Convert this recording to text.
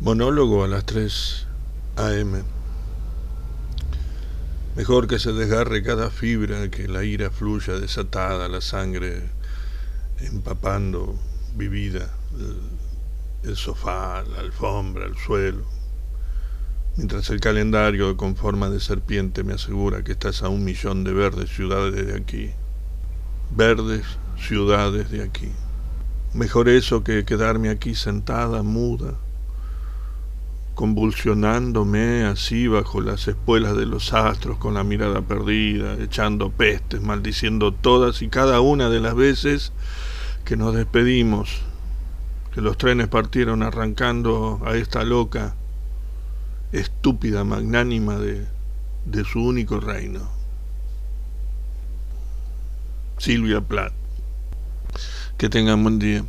Monólogo a las 3 a.m. Mejor que se desgarre cada fibra, que la ira fluya desatada, la sangre empapando vivida el, el sofá, la alfombra, el suelo. Mientras el calendario con forma de serpiente me asegura que estás a un millón de verdes ciudades de aquí. Verdes ciudades de aquí. Mejor eso que quedarme aquí sentada, muda, convulsionándome así bajo las espuelas de los astros con la mirada perdida, echando pestes, maldiciendo todas y cada una de las veces que nos despedimos, que los trenes partieron arrancando a esta loca, estúpida, magnánima de, de su único reino. Silvia Plath. Que tengan buen día.